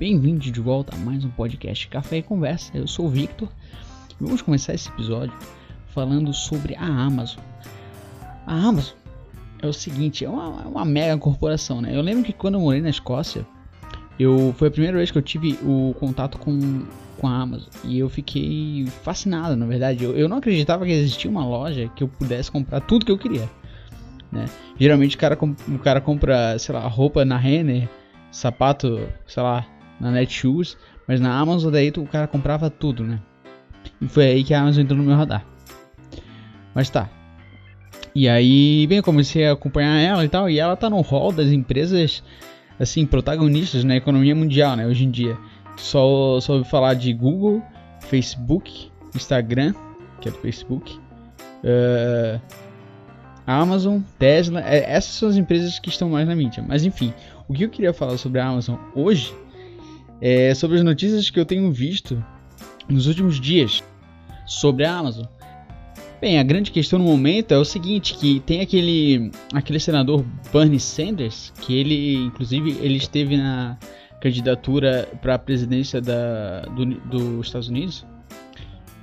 bem-vindos de volta a mais um podcast Café e Conversa. Eu sou o Victor e vamos começar esse episódio falando sobre a Amazon. A Amazon é o seguinte, é uma, é uma mega corporação, né? Eu lembro que quando eu morei na Escócia, eu foi a primeira vez que eu tive o contato com, com a Amazon e eu fiquei fascinado, na verdade. Eu, eu não acreditava que existia uma loja que eu pudesse comprar tudo que eu queria. Né? Geralmente o cara, o cara compra, sei lá, roupa na Renner, sapato, sei lá, na Netshoes, mas na Amazon daí o cara comprava tudo, né? E foi aí que a Amazon entrou no meu radar. Mas tá. E aí, bem, eu comecei a acompanhar ela e tal, e ela tá no hall das empresas, assim, protagonistas na economia mundial, né, hoje em dia. Só, só ouvi falar de Google, Facebook, Instagram, que é do Facebook, uh, Amazon, Tesla, é, essas são as empresas que estão mais na mídia. Mas enfim, o que eu queria falar sobre a Amazon hoje é sobre as notícias que eu tenho visto nos últimos dias sobre a Amazon. Bem, a grande questão no momento é o seguinte, que tem aquele aquele senador Bernie Sanders, que ele, inclusive, ele esteve na candidatura para a presidência da, do, dos Estados Unidos.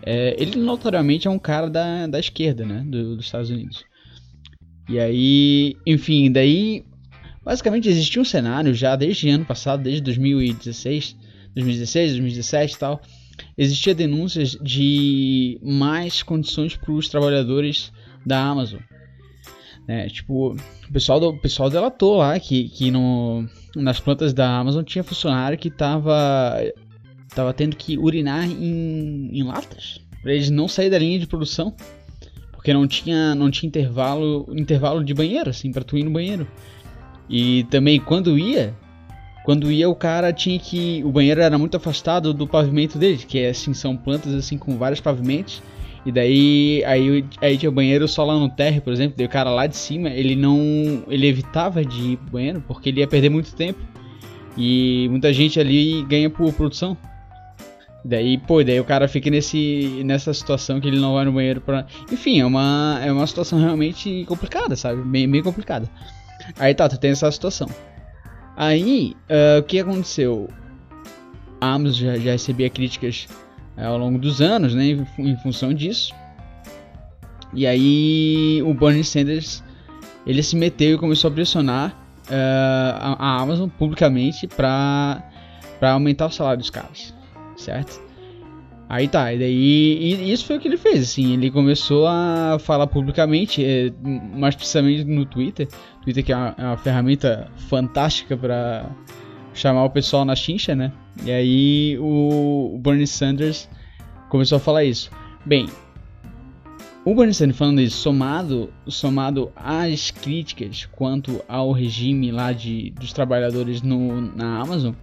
É, ele notoriamente é um cara da, da esquerda, né, do, dos Estados Unidos. E aí, enfim, daí basicamente existia um cenário já desde ano passado, desde 2016, 2016, 2017 e tal, existia denúncias de mais condições para os trabalhadores da Amazon. É, tipo, o pessoal, do, o pessoal delatou lá que, que no, nas plantas da Amazon tinha funcionário que tava, tava tendo que urinar em, em latas para eles não saírem da linha de produção. Porque não tinha, não tinha intervalo, intervalo de banheiro, assim, pra tu ir no banheiro. E também quando ia, quando ia o cara tinha que. O banheiro era muito afastado do pavimento dele, que é assim, são plantas assim com vários pavimentos. E daí aí, aí tinha banheiro só lá no térreo, por exemplo, daí o cara lá de cima, ele não. ele evitava de ir pro banheiro, porque ele ia perder muito tempo. E muita gente ali ganha por produção. Daí, pô, daí o cara fica nesse, nessa situação que ele não vai no banheiro pra. Enfim, é uma, é uma situação realmente complicada, sabe? Bem complicada. Aí tá, tu tem essa situação. Aí, uh, o que aconteceu? A Amazon já, já recebia críticas uh, ao longo dos anos, né? Em, em, função disso. E aí, o Bernie Sanders ele se meteu e começou a pressionar uh, a, a Amazon publicamente para aumentar o salário dos caras certo? Aí tá, e daí e isso foi o que ele fez, assim, ele começou a falar publicamente, é, mais precisamente no Twitter, Twitter que é uma, é uma ferramenta fantástica para chamar o pessoal na chincha, né? E aí o, o Bernie Sanders começou a falar isso. Bem, o Bernie Sanders falando isso, somado, somado às críticas quanto ao regime lá de, dos trabalhadores no, na Amazon,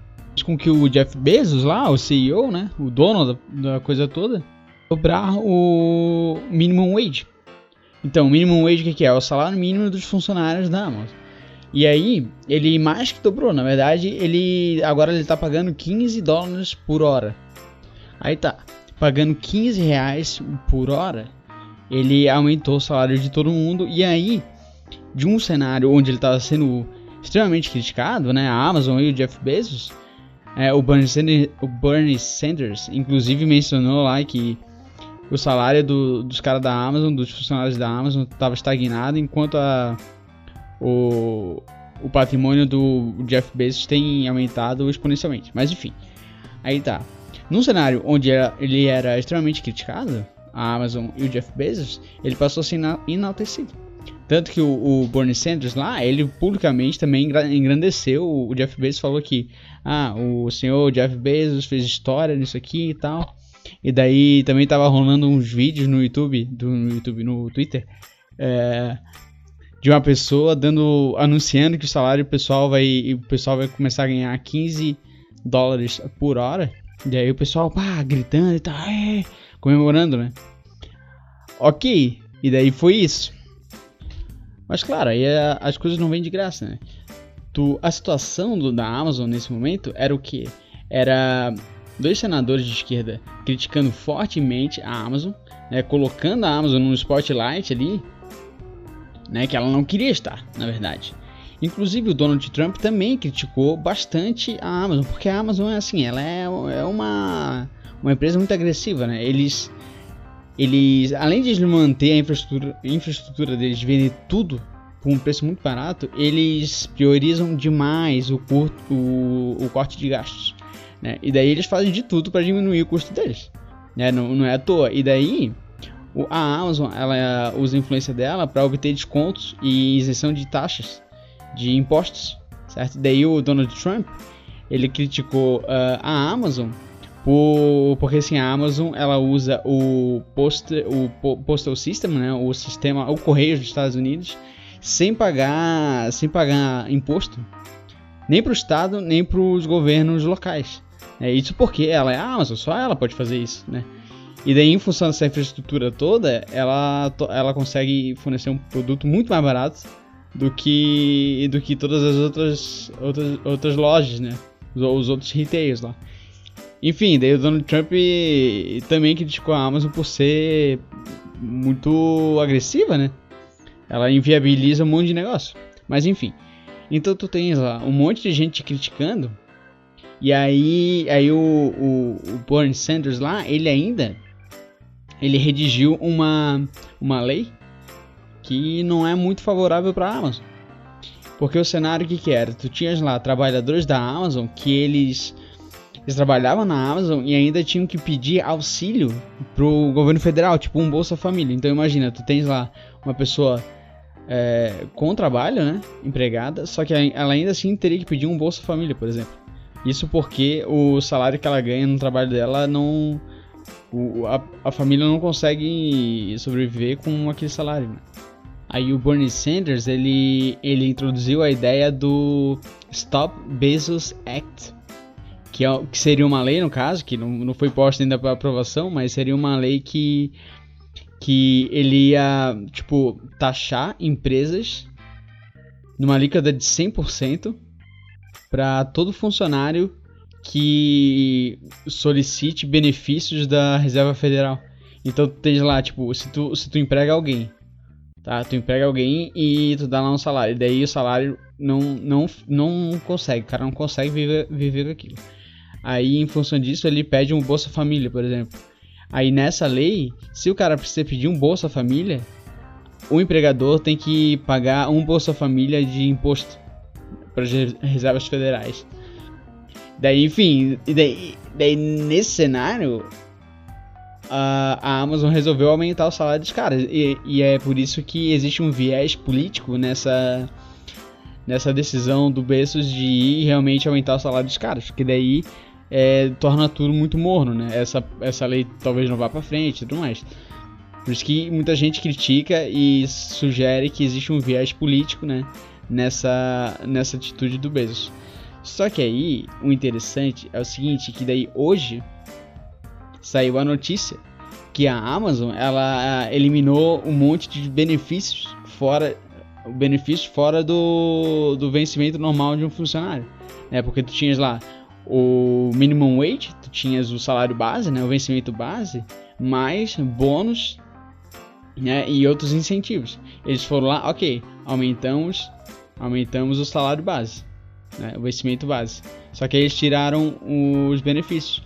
com que o Jeff Bezos lá, o CEO, né, o dono da, da coisa toda, cobrar o minimum wage. Então, o minimum wage o que, é? É o salário mínimo dos funcionários da Amazon. E aí, ele mais que dobrou, na verdade, ele agora ele tá pagando 15 dólares por hora. Aí tá, pagando 15 reais por hora, ele aumentou o salário de todo mundo. E aí, de um cenário onde ele estava sendo extremamente criticado, né, a Amazon e o Jeff Bezos, é, o, Bernie Sanders, o Bernie Sanders, inclusive, mencionou lá que o salário do, dos caras da Amazon, dos funcionários da Amazon, estava estagnado, enquanto a, o, o patrimônio do Jeff Bezos tem aumentado exponencialmente. Mas enfim, aí tá. Num cenário onde ele era extremamente criticado, a Amazon e o Jeff Bezos, ele passou a ser enaltecido. Tanto que o, o Bernie Sanders lá, ele publicamente também engrandeceu. O Jeff Bezos falou que ah, o senhor Jeff Bezos fez história nisso aqui e tal. E daí também tava rolando uns vídeos no YouTube, do, no YouTube, no Twitter, é, de uma pessoa dando, anunciando que o salário pessoal vai, o pessoal vai começar a ganhar 15 dólares por hora. E aí o pessoal, pá, gritando e tal, é, comemorando, né? Ok, e daí foi isso. Mas claro, aí é, as coisas não vêm de graça, né? Tu, a situação do, da Amazon nesse momento era o que? Era dois senadores de esquerda criticando fortemente a Amazon, né, colocando a Amazon no spotlight ali, né, que ela não queria estar, na verdade. Inclusive o Donald Trump também criticou bastante a Amazon, porque a Amazon é assim, ela é, é uma, uma empresa muito agressiva, né? Eles, eles, além de manter a infraestrutura, infraestrutura deles, vender tudo por um preço muito barato, eles priorizam demais o, curto, o, o corte de gastos. Né? E daí eles fazem de tudo para diminuir o custo deles. Né? Não, não é à toa. E daí a Amazon ela usa a influência dela para obter descontos e isenção de taxas de impostos, certo? Daí o Donald Trump ele criticou uh, a Amazon por, porque assim a Amazon ela usa o, post, o postal system, né? O sistema, o correio dos Estados Unidos sem pagar, sem pagar imposto, nem para o estado, nem para os governos locais. É isso porque ela é a Amazon, só ela pode fazer isso, né? E daí, em função dessa infraestrutura toda, ela, ela consegue fornecer um produto muito mais barato do que do que todas as outras outras, outras lojas, né? Os, os outros retailers lá. Enfim, daí o Donald Trump também criticou a Amazon por ser muito agressiva, né? ela inviabiliza um monte de negócio. Mas enfim. Então tu tens lá um monte de gente criticando. E aí, aí o, o, o Bernie Sanders lá, ele ainda ele redigiu uma, uma lei que não é muito favorável para a Amazon. Porque o cenário que, que era? Tu tinhas lá trabalhadores da Amazon que eles, eles trabalhavam na Amazon e ainda tinham que pedir auxílio pro governo federal, tipo um Bolsa Família. Então imagina, tu tens lá uma pessoa é, com trabalho, né? Empregada, só que ela ainda assim teria que pedir um Bolsa Família, por exemplo. Isso porque o salário que ela ganha no trabalho dela não. O, a, a, família não consegue sobreviver com aquele salário. Né? Aí o Bernie Sanders ele, ele introduziu a ideia do Stop Bezos Act, que, é, que seria uma lei, no caso, que não, não foi posta ainda para aprovação, mas seria uma lei que que ele ia, tipo, taxar empresas numa alíquota de 100% para todo funcionário que solicite benefícios da Reserva Federal. Então tu tens lá, tipo, se tu, se tu emprega alguém, tá? Tu emprega alguém e tu dá lá um salário. E daí o salário não, não, não consegue, o cara não consegue viver, viver aquilo. Aí, em função disso, ele pede um Bolsa Família, por exemplo. Aí nessa lei, se o cara precisa pedir um Bolsa Família, o empregador tem que pagar um Bolsa Família de imposto para as reservas federais. Daí, enfim, daí, daí nesse cenário, a, a, Amazon resolveu aumentar o salário dos caras. E, e, é por isso que existe um viés político nessa, nessa decisão do Bezos de realmente aumentar o salário dos caras. Porque daí é, torna tudo muito morno, né? Essa, essa lei talvez não vá para frente e tudo mais. Por isso que muita gente critica e sugere que existe um viés político, né? Nessa, nessa atitude do Bezos. Só que aí, o interessante é o seguinte, que daí hoje saiu a notícia que a Amazon, ela eliminou um monte de benefícios fora o benefício fora do, do vencimento normal de um funcionário. É porque tu tinhas lá o minimum wage, tu tinhas o salário base, né, o vencimento base, mais bônus né, e outros incentivos. Eles foram lá, ok, aumentamos, aumentamos o salário base, né, o vencimento base. Só que eles tiraram os benefícios.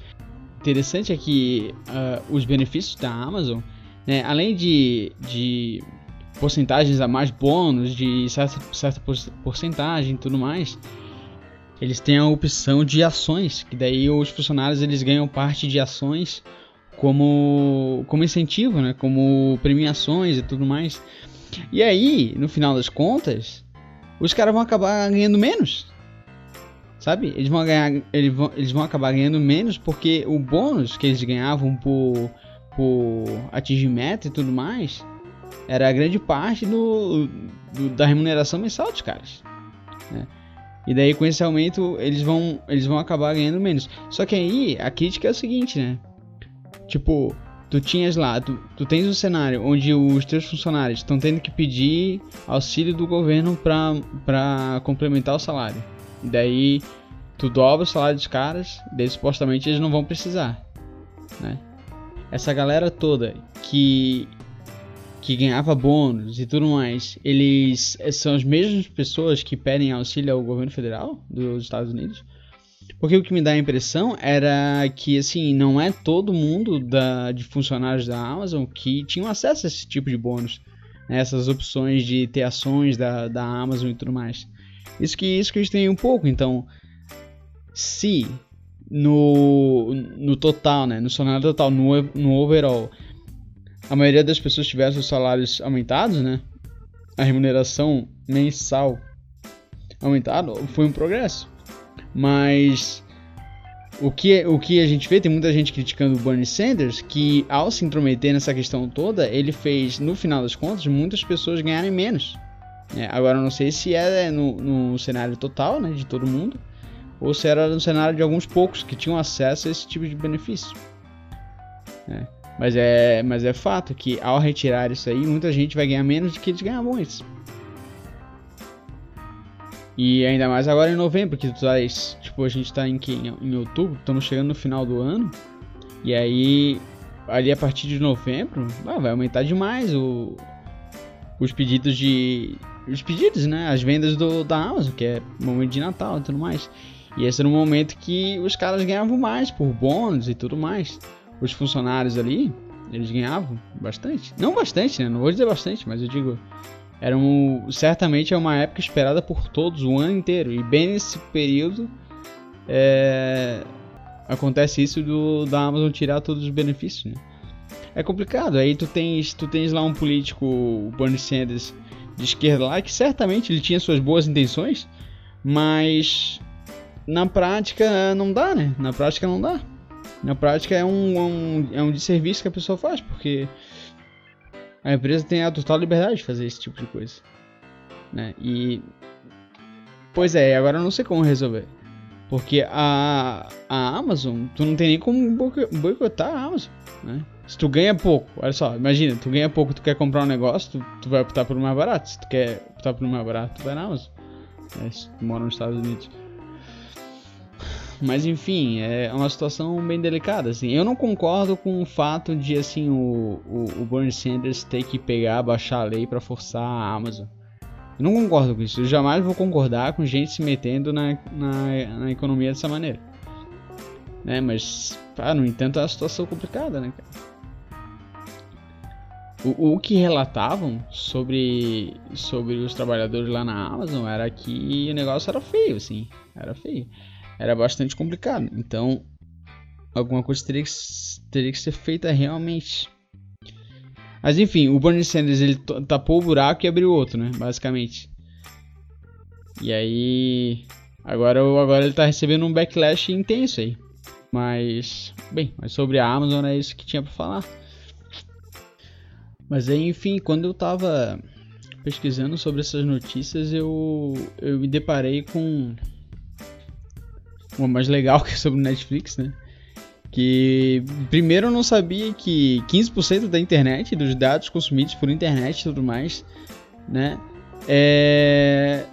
Interessante é que uh, os benefícios da Amazon, né, além de, de porcentagens a mais bônus, de certa, certa porcentagem e tudo mais, eles têm a opção de ações, que daí os funcionários eles ganham parte de ações como, como incentivo, né? como premiações e tudo mais. E aí, no final das contas, os caras vão acabar ganhando menos. Sabe? Eles vão, ganhar, eles, vão, eles vão acabar ganhando menos porque o bônus que eles ganhavam por, por atingir meta e tudo mais era a grande parte do, do da remuneração mensal dos caras. Né? E daí com esse aumento eles vão, eles vão acabar ganhando menos. Só que aí a crítica é o seguinte, né? Tipo, tu tinhas lá, tu, tu tens um cenário onde os teus funcionários estão tendo que pedir auxílio do governo pra, pra complementar o salário. E daí tu dobra o salário dos caras, daí supostamente eles não vão precisar, né? Essa galera toda que que ganhava bônus e tudo mais, eles são as mesmas pessoas que pedem auxílio ao governo federal dos Estados Unidos? Porque o que me dá a impressão era que, assim, não é todo mundo da, de funcionários da Amazon que tinham acesso a esse tipo de bônus. Né? Essas opções de ter ações da, da Amazon e tudo mais. Isso que, isso que a gente tem um pouco. Então, se no, no total, né, no salário total, no, no overall, a maioria das pessoas tiveram seus salários aumentados, né? A remuneração mensal aumentada foi um progresso. Mas o que, o que a gente vê, tem muita gente criticando o Bernie Sanders, que ao se intrometer nessa questão toda, ele fez, no final das contas, muitas pessoas ganharem menos. É, agora, eu não sei se é no, no cenário total, né, de todo mundo, ou se era no cenário de alguns poucos que tinham acesso a esse tipo de benefício. É, mas, é, mas é fato que ao retirar isso aí, muita gente vai ganhar menos do que eles ganhavam antes. E ainda mais agora em novembro, que tu tá, tipo, a gente tá em, em, em outubro, estamos chegando no final do ano. E aí, ali a partir de novembro, ah, vai aumentar demais o, os pedidos de. Os pedidos, né? As vendas do, da Amazon, que é momento de Natal e tudo mais. E esse era um momento que os caras ganhavam mais por bônus e tudo mais. Os funcionários ali, eles ganhavam bastante. Não bastante, né? Não vou dizer bastante, mas eu digo era um, certamente é uma época esperada por todos o ano inteiro. E bem nesse período é, acontece isso do, da Amazon tirar todos os benefícios. Né? É complicado. Aí tu tens, tu tens lá um político, o Bernie Sanders, de esquerda lá, que certamente ele tinha suas boas intenções, mas na prática não dá, né? Na prática não dá. Na prática é um, é um, é um desserviço que a pessoa faz, porque a empresa tem a total liberdade de fazer esse tipo de coisa. Né? E. Pois é, agora eu não sei como resolver. Porque a, a Amazon, tu não tem nem como boicotar a Amazon. Né? Se tu ganha pouco, olha só, imagina, tu ganha pouco, tu quer comprar um negócio, tu, tu vai optar por mais barato. Se tu quer optar por mais barato, tu vai na Amazon. Né? Se tu mora nos Estados Unidos. Mas enfim, é uma situação bem delicada. Assim. Eu não concordo com o fato de assim o, o, o Bernie Sanders ter que pegar, baixar a lei para forçar a Amazon. Eu não concordo com isso. Eu jamais vou concordar com gente se metendo na, na, na economia dessa maneira. Né? Mas, ah, no entanto, é uma situação complicada, né, cara? O, o, que relatavam sobre, sobre os trabalhadores lá na Amazon era que o negócio era feio, assim. Era feio era bastante complicado. Então, alguma coisa teria que, teria que ser feita realmente. Mas enfim, o Bernie Sanders ele tapou o buraco e abriu outro, né? Basicamente. E aí. Agora, agora ele tá recebendo um backlash intenso aí. Mas. Bem, mas sobre a Amazon é isso que tinha pra falar. Mas aí, enfim, quando eu tava pesquisando sobre essas notícias, eu, eu me deparei com uma mais legal que é sobre o Netflix, né? Que primeiro eu não sabia que 15% da internet, dos dados consumidos por internet e tudo mais, né? É,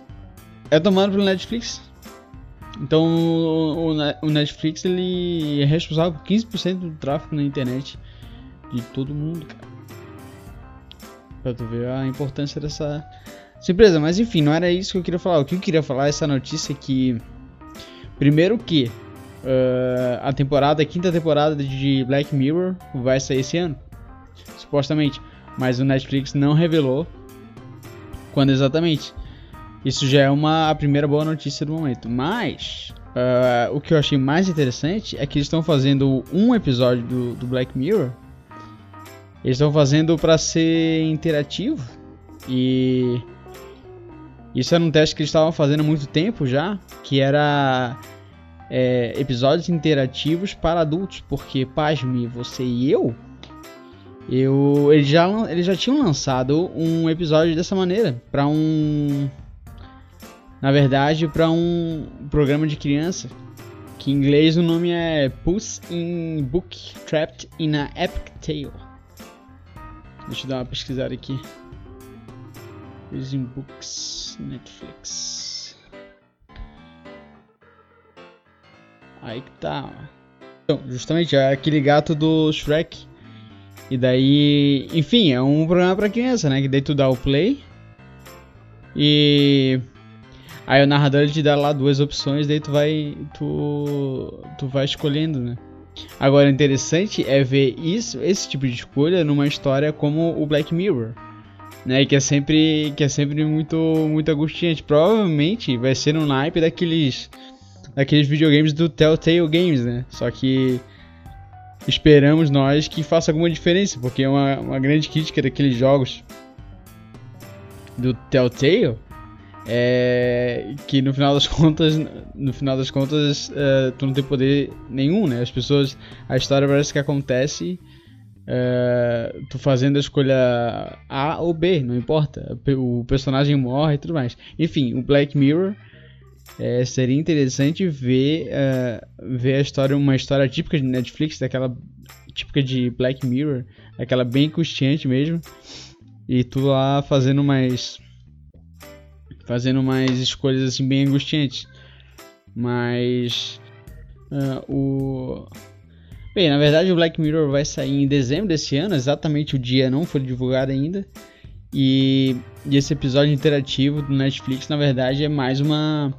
é tomado pelo Netflix. Então o, Netflix ele é responsável por 15% do tráfego na internet de todo mundo, cara. Pra tu ver a importância dessa, dessa empresa. Mas enfim, não era isso que eu queria falar. O que eu queria falar é essa notícia que Primeiro que uh, a temporada, a quinta temporada de Black Mirror vai sair esse ano, supostamente, mas o Netflix não revelou quando exatamente. Isso já é uma a primeira boa notícia do momento. Mas uh, o que eu achei mais interessante é que eles estão fazendo um episódio do, do Black Mirror. Eles estão fazendo para ser interativo e isso era um teste que eles estavam fazendo há muito tempo já, que era é, episódios interativos para adultos, porque, pasme, você e eu, eu eles, já, eles já tinham lançado um episódio dessa maneira, para um... Na verdade, para um programa de criança, que em inglês o nome é Puss in Book Trapped in a Epic Tale. Deixa eu dar uma pesquisada aqui. Using Books, Netflix. Aí que tá. Então, justamente é aquele gato do Shrek E daí, enfim, é um programa para criança, né? Que daí tu dá o play e aí o narrador ele te dá lá duas opções, daí tu vai tu tu vai escolhendo, né? Agora interessante é ver isso, esse tipo de escolha numa história como o Black Mirror, né? Que é sempre que é sempre muito muito angustiante. Provavelmente vai ser no naipe daqueles daqueles videogames do Telltale Games, né? Só que esperamos nós que faça alguma diferença, porque é uma, uma grande crítica daqueles jogos do Telltale é que no final das contas, no final das contas, uh, tu não tem poder nenhum, né? As pessoas, a história parece que acontece uh, tu fazendo a escolha A ou B, não importa. O personagem morre e tudo mais. Enfim, o Black Mirror é, seria interessante ver, uh, ver a história, uma história típica de Netflix, daquela típica de Black Mirror, aquela bem angustiante mesmo, e tu lá fazendo mais fazendo mais escolhas assim bem angustiantes, mas uh, o bem, na verdade o Black Mirror vai sair em dezembro desse ano, exatamente o dia não foi divulgado ainda. E, e esse episódio interativo do Netflix, na verdade, é mais uma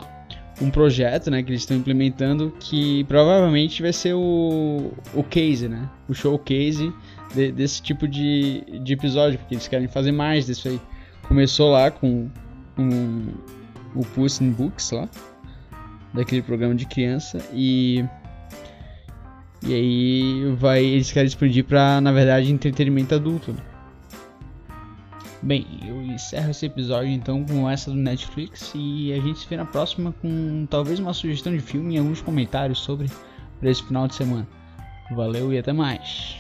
um projeto, né, que eles estão implementando que provavelmente vai ser o, o case, né, o showcase de, desse tipo de, de episódio, porque eles querem fazer mais disso aí. Começou lá com, com o Puss in Books lá, daquele programa de criança e e aí vai eles querem expandir para na verdade entretenimento adulto. Né? Bem, eu encerro esse episódio então com essa do Netflix e a gente se vê na próxima com talvez uma sugestão de filme e alguns comentários sobre esse final de semana. Valeu e até mais.